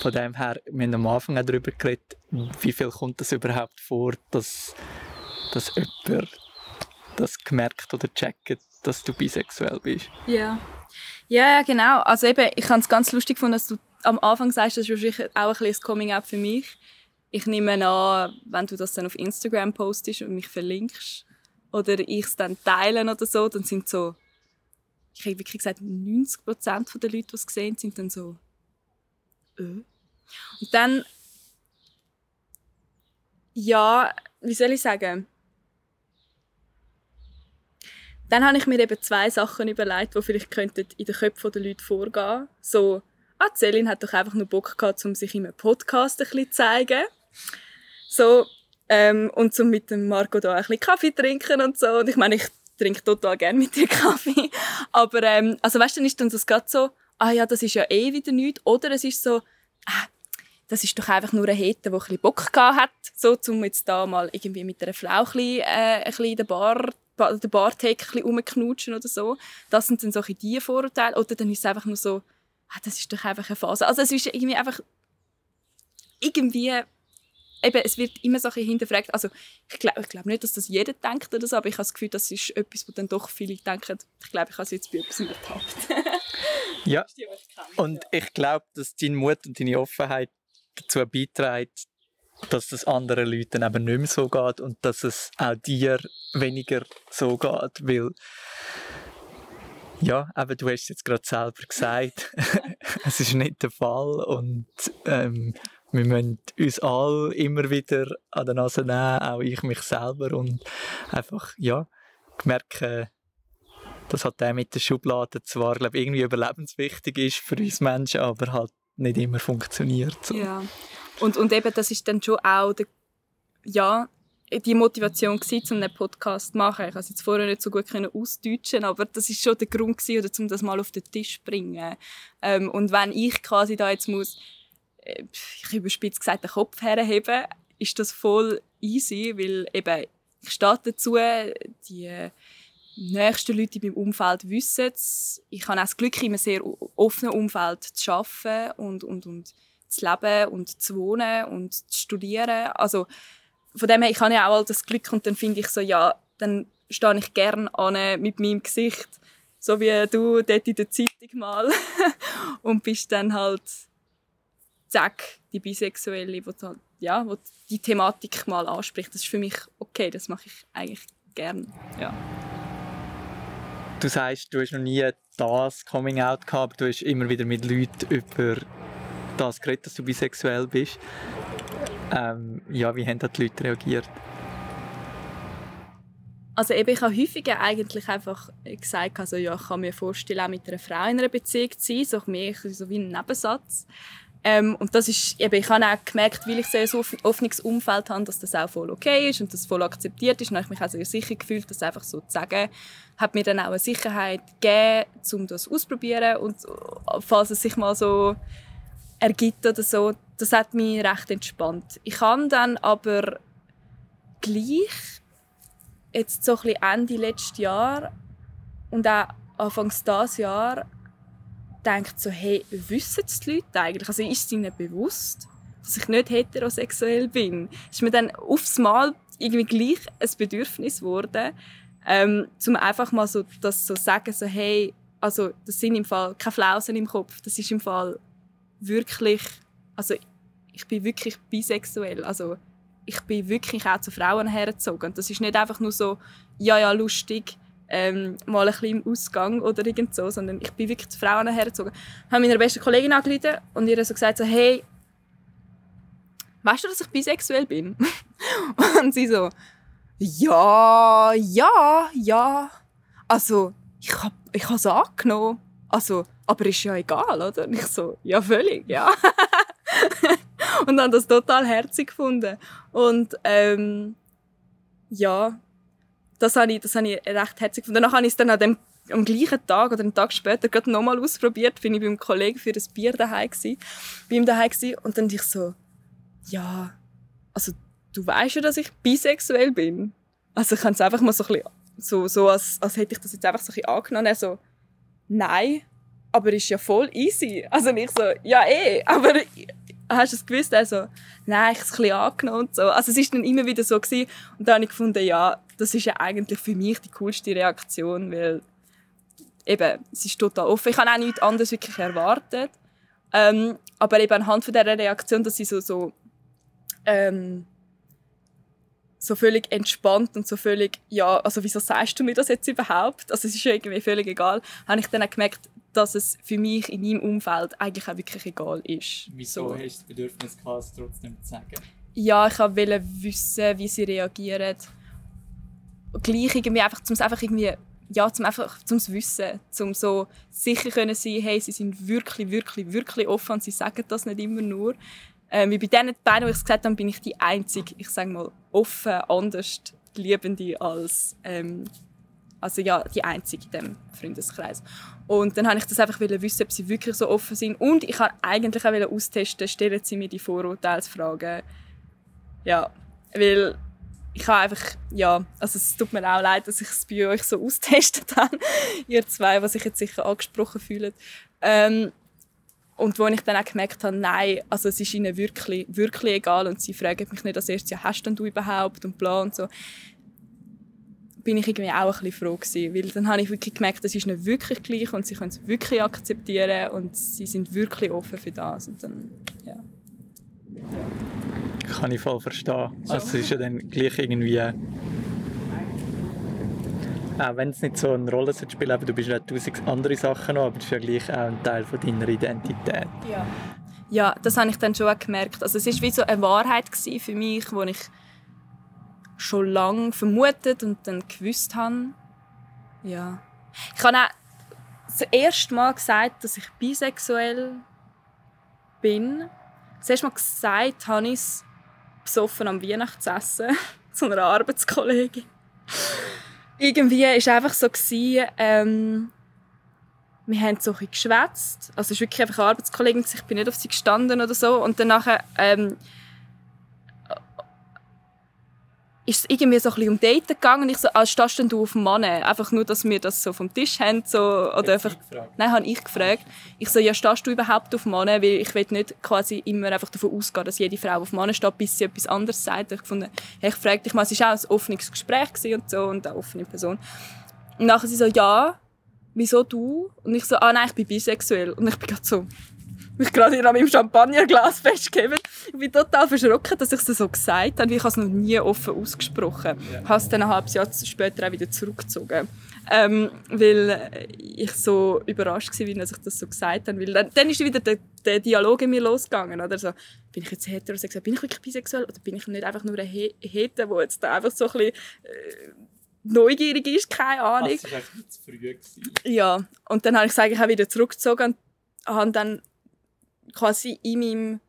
von dem her, wir haben am Anfang auch darüber geredet, wie viel kommt das überhaupt vor, dass, dass jemand das gemerkt oder checkt, dass du bisexuell bist. Ja. Ja, genau. Also eben, ich fand es ganz lustig gefunden, dass du am Anfang sagst, das ist wahrscheinlich auch ein bisschen Coming-out für mich. Ich nehme an, wenn du das dann auf Instagram postest und mich verlinkst oder ich es dann teilen oder so, dann sind so, ich habe wirklich gesagt, 90% der Leute, die es gesehen sind dann so, äh. Und dann, ja, wie soll ich sagen, dann habe ich mir eben zwei Sachen überlegt, die vielleicht in den Köpfen der Leute vorgehen So, ah, Celine hat doch einfach nur Bock gehabt, um sich in einem Podcast ein bisschen zu zeigen. So, ähm, und zum mit dem Marco da ein bisschen Kaffee trinken und so. Und ich meine, ich trinke total gerne mit dir (laughs) Kaffee. Aber, ähm, also weißt du, dann ist dann das gerade so, ah ja, das ist ja eh wieder nichts. Oder es ist so, ah, das ist doch einfach nur ein Hete, der ein bisschen Bock gehabt hat, so, um jetzt da mal irgendwie mit einer Frau ein bisschen, äh, ein bisschen in der Bar den Bartheke rumknutschen oder so. Das sind dann so die Vorurteile. Oder dann ist es einfach nur so, ah, das ist doch einfach eine Phase. Also es ist irgendwie einfach irgendwie eben, es wird immer so ein hinterfragt. Also ich glaube ich glaub nicht, dass das jeder denkt oder so, aber ich habe das Gefühl, das ist etwas, wo dann doch viele denken, ich glaube, ich habe es jetzt bei etwas ertappt. ja, und ich glaube, dass dein Mut und deine Offenheit dazu beiträgt, dass es anderen Leuten eben nicht mehr so geht und dass es auch dir weniger so geht, weil ja, eben, du hast es jetzt gerade selber gesagt, (laughs) es ist nicht der Fall und ähm, wir müssen uns alle immer wieder an der Nase nehmen, auch ich mich selber und einfach, ja, merken, dass halt der mit der Schublade zwar, glaube irgendwie überlebenswichtig ist für uns Menschen, aber halt nicht immer funktioniert. So. Ja, und, und eben, das ist dann schon auch der, ja, die Motivation gewesen, um einen Podcast zu machen. Ich konnte es jetzt vorher nicht so gut ausdeutschen, aber das ist schon der Grund gewesen, oder, um das mal auf den Tisch zu bringen. Ähm, und wenn ich quasi da jetzt muss, äh, ich überspitzt gesagt, den Kopf herheben, ist das voll easy, weil eben, ich stehe dazu, die nächsten Leute in meinem Umfeld wissen es. Ich habe auch das Glück, in einem sehr offenen Umfeld zu arbeiten und, und, und zu leben und zu wohnen und zu studieren. Also von dem her, ich habe ja auch all das Glück und dann finde ich so, ja, dann stehe ich gerne an mit meinem Gesicht, so wie du dort in der Zeitung mal (laughs) und bist dann halt zack, die Bisexuelle, die halt, ja, wo die Thematik mal anspricht. Das ist für mich okay, das mache ich eigentlich gerne, ja. Du sagst, du hast noch nie das Coming Out gehabt, du hast immer wieder mit Leuten über das geredet, dass du bisexuell bist. Ähm, ja, wie haben die Leute reagiert? Also eben, ich habe häufiger eigentlich einfach gesagt, also, ja, ich kann mir vorstellen, auch mit einer Frau in einer Beziehung zu sein, so mehr so wie ein Nebensatz. Ähm, und das ist, eben, ich habe auch gemerkt, weil ich so ein offenes Umfeld habe, dass das auch voll okay ist und das voll akzeptiert ist. Und habe ich mich auch sehr sicher gefühlt, das einfach so zu sagen, hat mir dann auch eine Sicherheit gegeben, um das auszuprobieren. Und falls es sich mal so ergibt oder so, das hat mich recht entspannt. Ich habe dann aber gleich jetzt so ein Ende letztes Jahr und auch Anfangs dieses Jahr denkt so, hey, wissen die Leute eigentlich? Also ist es ihnen bewusst, dass ich nicht heterosexuell bin? Ist mir dann aufs Mal irgendwie gleich ein Bedürfnis geworden, ähm, zum einfach mal so das so sagen, so hey, also das sind im Fall keine Flausen im Kopf, das ist im Fall wirklich, also ich bin wirklich bisexuell, also ich bin wirklich auch zu Frauen hergezogen. Und das ist nicht einfach nur so, ja, ja, lustig, ähm, mal ein bisschen im Ausgang oder irgend so, sondern ich bin wirklich zu Frauen hergezogen. Ich habe meiner besten Kollegin angerufen und ihr so gesagt, so, hey, weißt du, dass ich bisexuell bin? (laughs) und sie so, ja, ja, ja. Also, ich habe ich es angenommen. Also, aber ist ja egal, oder? Und ich so, ja, völlig, ja. (laughs) und dann das total herzig gefunden. Und ähm, ja, das habe ich, das habe ich recht herzig gefunden. Danach habe ich es dann an dem, am gleichen Tag oder einen Tag später gerade nochmal ausprobiert. Bin ich beim Kollegen für ein Bier daheim gsi, bei ihm daheim gsi und dann ich so, ja, also du weißt ja, dass ich bisexuell bin. Also ich kann es einfach mal so ein bisschen, so, so als, als hätte ich das jetzt einfach so ein bisschen angenommen. Er so, nein, aber ist ja voll easy. Also ich so, ja eh, aber hast du es gewusst? Also, nein, ich habe es ein bisschen angenommen und so. Also es war dann immer wieder so gewesen. und dann habe ich gefunden, ja, das ist ja eigentlich für mich die coolste Reaktion, weil eben, es ist total offen. Ich habe auch nichts anderes wirklich erwartet. Ähm, aber eben anhand von dieser Reaktion, dass sie so, so, ähm, so völlig entspannt und so völlig, ja, also wieso sagst du mir das jetzt überhaupt? Also es ist irgendwie völlig egal, habe ich dann auch gemerkt, dass es für mich in meinem Umfeld eigentlich auch wirklich egal ist. Wieso so. hast du das Bedürfnis gehabt, es trotzdem zu sagen? Ja, ich wollte wissen, wie sie reagieren. Gleich irgendwie einfach, zum einfach irgendwie, ja, zum einfach, zum Wissen, zum so sicher können sein, hey, sie sind wirklich, wirklich, wirklich offen und sie sagen das nicht immer nur. Ähm, bei den beiden, die ich es gesagt habe, bin ich die einzige, ich sage mal, offen, anders Liebende als ähm, also ja, die einzige in diesem Freundeskreis. Und dann habe ich das einfach wissen, ob sie wirklich so offen sind. Und ich wollte eigentlich auch austesten, stellen sie mir die Vorurteilsfragen. Ja, weil ich habe einfach, ja, also es tut mir auch leid, dass ich es bei euch so austestet (laughs) habe, ihr zwei, was sich jetzt sicher angesprochen fühlen. Ähm, und wo ich dann auch gemerkt habe, nein, also es ist ihnen wirklich, wirklich egal und sie fragen mich nicht als erstes, ja, hast denn du überhaupt und bla und so bin ich irgendwie auch ein bisschen froh gewesen, weil dann habe ich wirklich gemerkt, das ist nicht wirklich gleich und sie können es wirklich akzeptieren und sie sind wirklich offen für das und dann, ja. Kann ich voll verstehen. Also es ist ja dann gleich irgendwie auch wenn es nicht so eine Rolle spielt, aber du bist ja tausend andere Sachen noch, aber es ist ja gleich auch ein Teil von deiner Identität. Ja. Ja, das habe ich dann schon gemerkt. Also es war wie so eine Wahrheit für mich, wo ich schon lange vermutet und dann gewusst habe. Ja. Ich habe auch das erste Mal gesagt, dass ich bisexuell bin. Das erste Mal gesagt habe ich es besoffen am Weihnachtsessen (laughs) zu einer Arbeitskollegin. Irgendwie war es einfach so, ähm, wir haben so ein geschwätzt. Also es ist wirklich einfach eine Arbeitskollegin, ich bin nicht auf sie gestanden oder so. Und dann ähm, ist es irgendwie so ein bisschen um Daten gegangen und ich so, ah, stehst denn du auf Mann? Einfach nur, dass wir das so vom Tisch haben, so, oder einfach, nein, habe ich gefragt. Ich so, ja, stehst du überhaupt auf Mann? Weil ich will nicht quasi immer einfach davon ausgehen, dass jede Frau auf Mann steht, bis sie etwas anderes sagt. Ich fand, ja, ich fragte dich mal, es war auch ein offenes Gespräch und so und eine offene Person. Und nachher sie so, ja, wieso du? Und ich so, ah nein, ich bin bisexuell. Und ich bin gerade so, mich gerade in meinem Champagnerglas (laughs) festgegeben. Ich bin total verschrocken, dass ich es so gesagt habe, weil ich es noch nie offen ausgesprochen habe. Ich habe es dann ein halbes Jahr später auch wieder zurückgezogen. Ähm, weil ich so überrascht war, er sich das so gesagt hat. Weil dann, dann ist wieder der, der Dialog in mir losgegangen. Oder? So, bin ich jetzt heterosexuell? Bin ich wirklich bisexuell? Oder bin ich nicht einfach nur ein Hetero, der jetzt da einfach so ein bisschen... Äh, neugierig ist, keine Ahnung. Das war einfach zu früh. Gewesen. Ja, und dann habe ich es eigentlich auch wieder zurückgezogen und habe dann quasi in meinem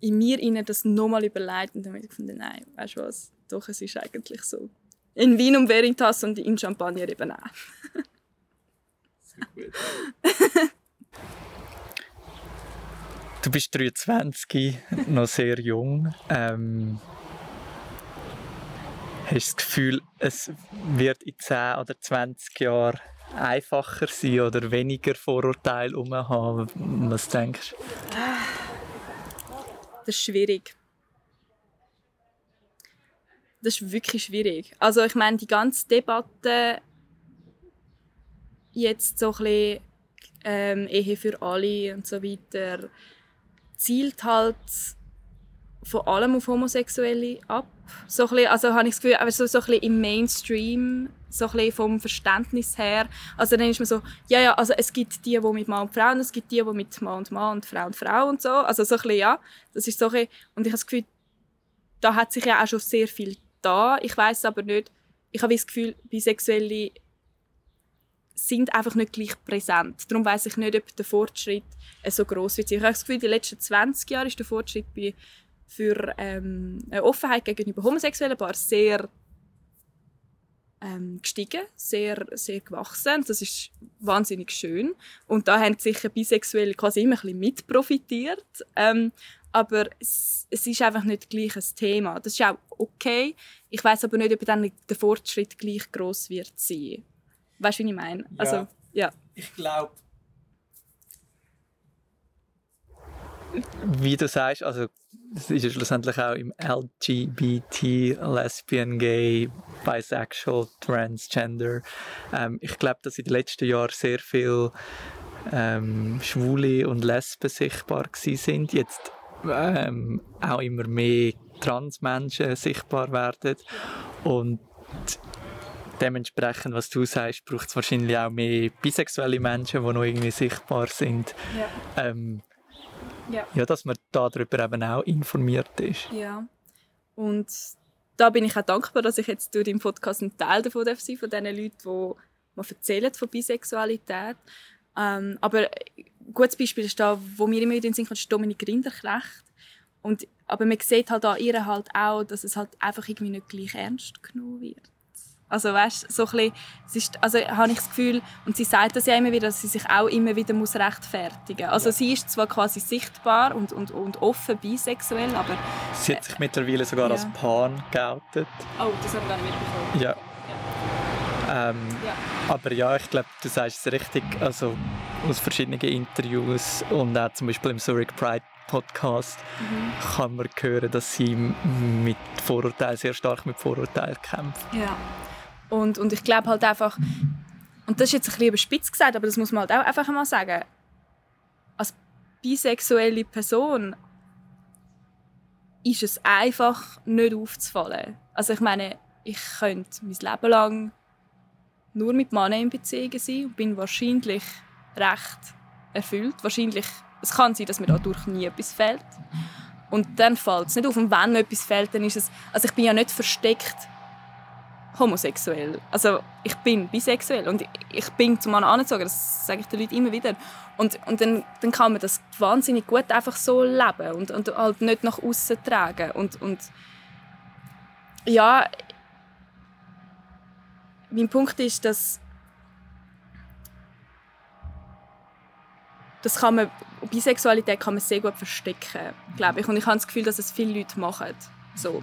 in mir innen das nochmal überlegt und dann habe ich nein, weißt du was, doch, es ist eigentlich so. In Wien um Veritas und in Champagner eben auch. du bist 23, noch sehr jung. Ähm, hast du das Gefühl, es wird in 10 oder 20 Jahren einfacher sein oder weniger Vorurteile haben? Was denkst du? Das ist schwierig. Das ist wirklich schwierig. Also ich meine, die ganze Debatte jetzt so ein bisschen ähm, Ehe für alle und so weiter zielt halt vor allem auf Homosexuelle ab. So ein bisschen, also habe ich das Gefühl, also so ein bisschen im Mainstream, so ein bisschen vom Verständnis her. Also dann ist man so, ja, ja, also es gibt die, die mit Mann und Frau und es gibt die, die mit Mann und Mann und Frau und Frau und so. Also so ein bisschen, ja, das ist so ein bisschen, und ich habe das Gefühl, da hat sich ja auch schon sehr viel da. Ich weiß aber nicht, ich habe das Gefühl, Bisexuelle sind einfach nicht gleich präsent. Darum weiß ich nicht, ob der Fortschritt so groß wird. Ich habe das Gefühl, die letzten 20 Jahre ist der Fortschritt bei für ähm, eine Offenheit gegenüber homosexuellen Paaren sehr ähm, gestiegen, sehr, sehr gewachsen. Das ist wahnsinnig schön. Und da haben sicher Bisexuelle quasi immer ein bisschen mit profitiert. Ähm, aber es, es, ist einfach nicht gleich ein Thema. Das ist auch okay. Ich weiß aber nicht, ob dann der Fortschritt gleich groß wird sein. Weißt du, wie ich meine? Ja. Also, ja. Ich glaube, wie du sagst, also es ist ja schlussendlich auch im LGBT, Lesbian, Gay, Bisexual, Transgender. Ähm, ich glaube, dass in den letzten Jahren sehr viele ähm, Schwule und Lesben sichtbar sind. Jetzt ähm, auch immer mehr Transmenschen sichtbar werden. Und dementsprechend, was du sagst, braucht es wahrscheinlich auch mehr bisexuelle Menschen, die noch irgendwie sichtbar sind. Ja. Ähm, ja. ja, dass man darüber eben auch informiert ist. Ja. Und da bin ich auch dankbar, dass ich jetzt durch den Podcast ein Teil davon darf sein, von diesen Leuten, die mal erzählen von Bisexualität. Ähm, aber ein gutes Beispiel ist da, wo mir immer wieder in den Sinn kommt, ist Dominik Rinderknecht. Und, aber man sieht halt an ihr halt auch, dass es halt einfach irgendwie nicht gleich ernst genommen wird. Also weißt, so ein bisschen, es ist, also habe ich das Gefühl, und sie sagt das ja immer wieder, dass sie sich auch immer wieder muss rechtfertigen muss. Also ja. sie ist zwar quasi sichtbar und, und, und offen bisexuell, aber... Sie hat sich mittlerweile sogar ja. als Pan geoutet. Oh, das habe ich gar nicht mitbekommen. Ja. ja. Ähm, ja. Aber ja, ich glaube, du sagst es richtig, also aus verschiedenen Interviews und auch zum Beispiel im Zurich Pride Podcast mhm. kann man hören, dass sie mit Vorurteilen, sehr stark mit Vorurteilen kämpft. Ja. Und, und ich glaube halt einfach, und das ist jetzt ein bisschen überspitzt gesagt, aber das muss man halt auch einfach mal sagen, als bisexuelle Person ist es einfach nicht aufzufallen. Also ich meine, ich könnte mein Leben lang nur mit Männern in Beziehungen sein und bin wahrscheinlich recht erfüllt. Wahrscheinlich, es kann sein, dass mir dadurch nie etwas fehlt. Und dann fällt es nicht auf. Und wenn etwas fehlt, dann ist es... Also ich bin ja nicht versteckt homosexuell. Also ich bin bisexuell und ich bin zum Mann angezogen, das sage ich den Leuten immer wieder. Und, und dann, dann kann man das wahnsinnig gut einfach so leben und, und halt nicht nach außen tragen. Und, und ja, mein Punkt ist, dass das kann man, Bisexualität kann man sehr gut verstecken, glaube ich. Und ich habe das Gefühl, dass es viele Leute machen. So.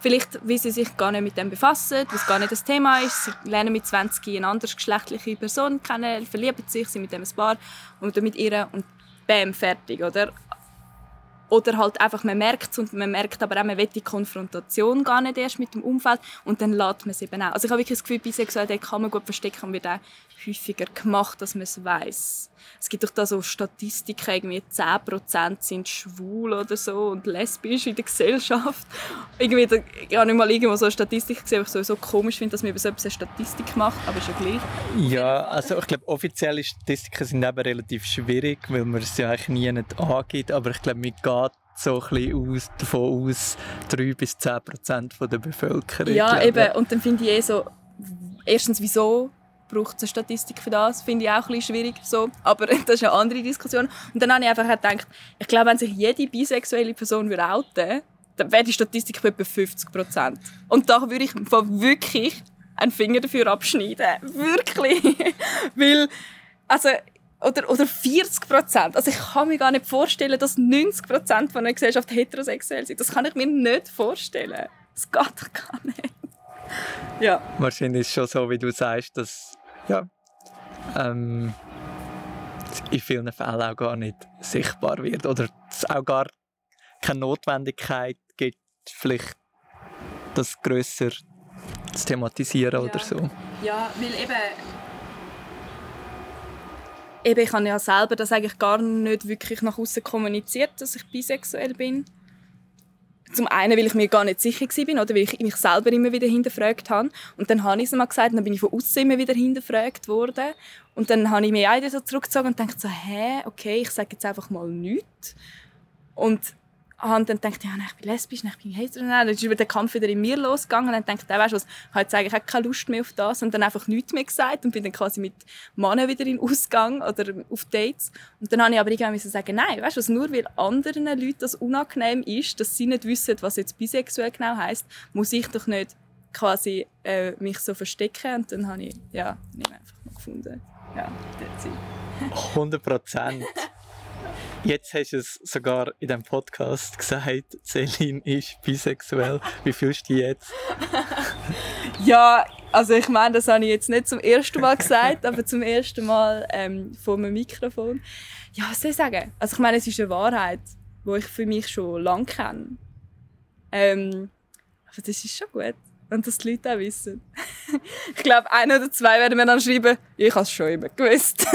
Vielleicht, weil sie sich gar nicht mit dem befassen, es gar nicht das Thema ist. Sie lernen mit 20 eine andere geschlechtliche Person kennen, verlieben sich, sind mit dem ein Paar und dann mit ihr und bam, fertig, oder? Oder halt einfach, man merkt es und man merkt aber auch, man will die Konfrontation gar nicht erst mit dem Umfeld und dann lädt man es eben auch. Also ich habe wirklich das Gefühl, Bisexualität kann man gut verstecken und wird auch häufiger gemacht, dass man es weiss. Es gibt doch da so Statistiken, irgendwie 10% sind schwul oder so und lesbisch in der Gesellschaft. irgendwie, da, ich habe nicht mal irgendwo so eine Statistik gesehen, weil ich so komisch finde, dass man über so etwas eine Statistik macht, aber ja gleich. Ja, also ich glaube, offizielle Statistiken sind eben relativ schwierig, weil man es ja eigentlich nie nicht angeht, aber ich glaube, geht so ein bisschen aus, davon aus, 3 bis 10 Prozent der Bevölkerung. Ja, eben. Und dann finde ich eh so, erstens, wieso braucht es eine Statistik für das? Finde ich auch ein bisschen schwierig. So. Aber (laughs) das ist eine andere Diskussion. Und dann habe ich einfach gedacht, ich glaube, wenn sich jede bisexuelle Person würde outen dann wäre die Statistik bei etwa 50 Prozent. Und da würde ich wirklich einen Finger dafür abschneiden. Wirklich. (laughs) Weil, also, oder, oder 40 Prozent. Also ich kann mir gar nicht vorstellen, dass 90 Prozent von einer Gesellschaft heterosexuell sind. Das kann ich mir nicht vorstellen. Das geht doch gar nicht. Ja. Wahrscheinlich ist es schon so, wie du sagst, dass ja, ähm, in vielen Fällen auch gar nicht sichtbar wird oder es auch gar keine Notwendigkeit gibt, vielleicht das grösser zu thematisieren ja. oder so. Ja, weil eben eben, ich habe ja selber das eigentlich gar nicht wirklich nach außen kommuniziert, dass ich bisexuell bin. Zum einen, weil ich mir gar nicht sicher war, oder weil ich mich selber immer wieder hinterfragt habe. Und dann habe ich es mal gesagt, und dann bin ich von außen immer wieder hinterfragt worden. Und dann habe ich mich auch wieder so zurückgezogen und dachte so, hä, okay, ich sage jetzt einfach mal nichts. Und habe dann gedacht, ja, ich bin lesbisch, ich bin hetero. Dann ist über den Kampf wieder in mir losgegangen. Und dann dachte ich, weißt du was, ich habe jetzt eigentlich auch keine Lust mehr auf das. Und dann einfach nichts mehr gesagt und bin dann quasi mit Männern wieder in Ausgang oder auf Dates. Und dann habe ich aber irgendwann sagen, nein, weißt du was, nur weil anderen Leuten das unangenehm ist, dass sie nicht wissen, was jetzt bisexuell genau heisst, muss ich doch nicht quasi äh, mich so verstecken. Und dann habe ich, ja, nicht einfach mal gefunden. Ja, that's it. 100 Prozent. Jetzt hast du es sogar in diesem Podcast gesagt, (laughs) Celine ist bisexuell. Wie fühlst du dich jetzt? (laughs) ja, also ich meine, das habe ich jetzt nicht zum ersten Mal gesagt, aber zum ersten Mal ähm, vor einem Mikrofon. Ja, was soll ich sagen? Also ich meine, es ist eine Wahrheit, die ich für mich schon lange kenne. Ähm, aber das ist schon gut. Und dass die Leute auch wissen. (laughs) ich glaube, ein oder zwei werden mir dann schreiben, ich habe es schon immer gewusst.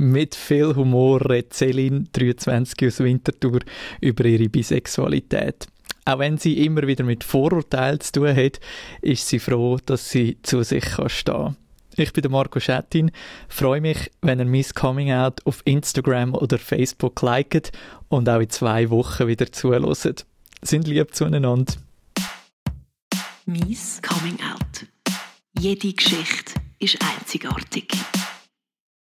Mit viel Humor redet Celine, 23 aus Winterthur, über ihre Bisexualität. Auch wenn sie immer wieder mit Vorurteilen zu tun hat, ist sie froh, dass sie zu sich stehen kann. Ich bin Marco Schettin, freue mich, wenn ihr mein Coming Out auf Instagram oder Facebook liket und auch in zwei Wochen wieder zuhört. Sind lieb zueinander. Mies Coming Out. Jede Geschichte ist einzigartig.